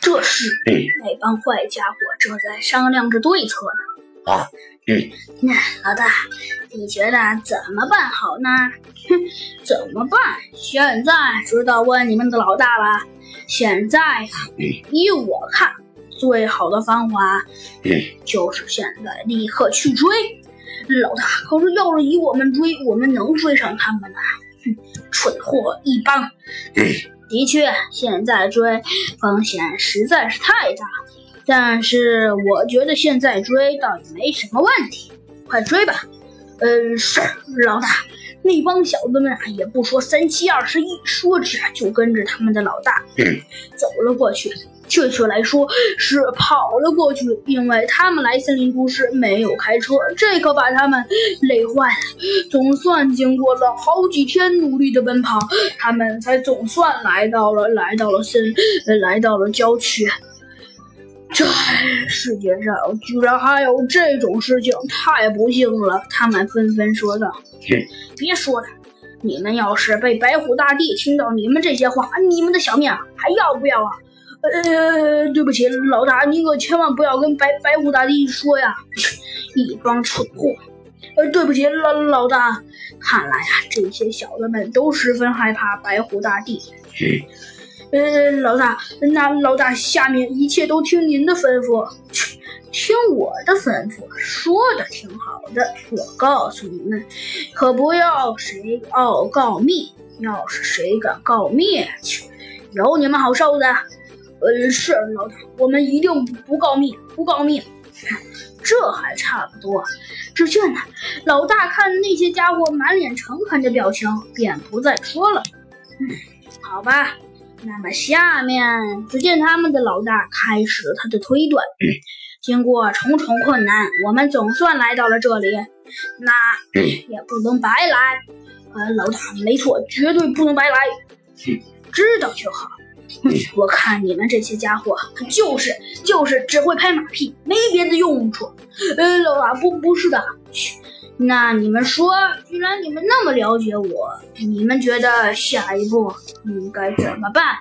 这时，那帮坏家伙正在商量着对策呢。啊，嗯，那老大，你觉得怎么办好呢？哼，怎么办？现在知道问你们的老大了。现在呀，依我看，最好的方法，就是现在立刻去追。老大，可是要是以我们追，我们能追上他们吗？哼，蠢货一帮。的确，现在追风险实在是太大，但是我觉得现在追倒也没什么问题。快追吧！嗯，是老大。那帮小子们啊，也不说三七二十一，说着就跟着他们的老大走了过去。确切来说是跑了过去，因为他们来森林都市没有开车，这可把他们累坏了。总算经过了好几天努力的奔跑，他们才总算来到了来到了森，来到了郊区。这世界上居然还有这种事情，太不幸了！他们纷纷说道：“别说了，你们要是被白虎大帝听到你们这些话，你们的小命还要不要啊？”呃，对不起，老大，你可千万不要跟白白虎大帝说呀！一帮蠢货！呃，对不起，老老大，看来啊，这些小子们都十分害怕白虎大帝。呃，老大，那老大，下面一切都听您的吩咐。听我的吩咐，说的挺好的。我告诉你们，可不要谁傲告密，要是谁敢告密，有你们好受的。呃，是老大，我们一定不告密，不告密。这还差不多。只见呢，老大看那些家伙满脸诚恳的表情，便不再说了。嗯，好吧。那么下面，只见他们的老大开始了他的推断。经过重重困难，我们总算来到了这里。那也不能白来。呃，老大，没错，绝对不能白来。知道就好。我看你们这些家伙就是就是只会拍马屁，没别的用处。呃，老大不不是的，那你们说，既然你们那么了解我，你们觉得下一步应该怎么办？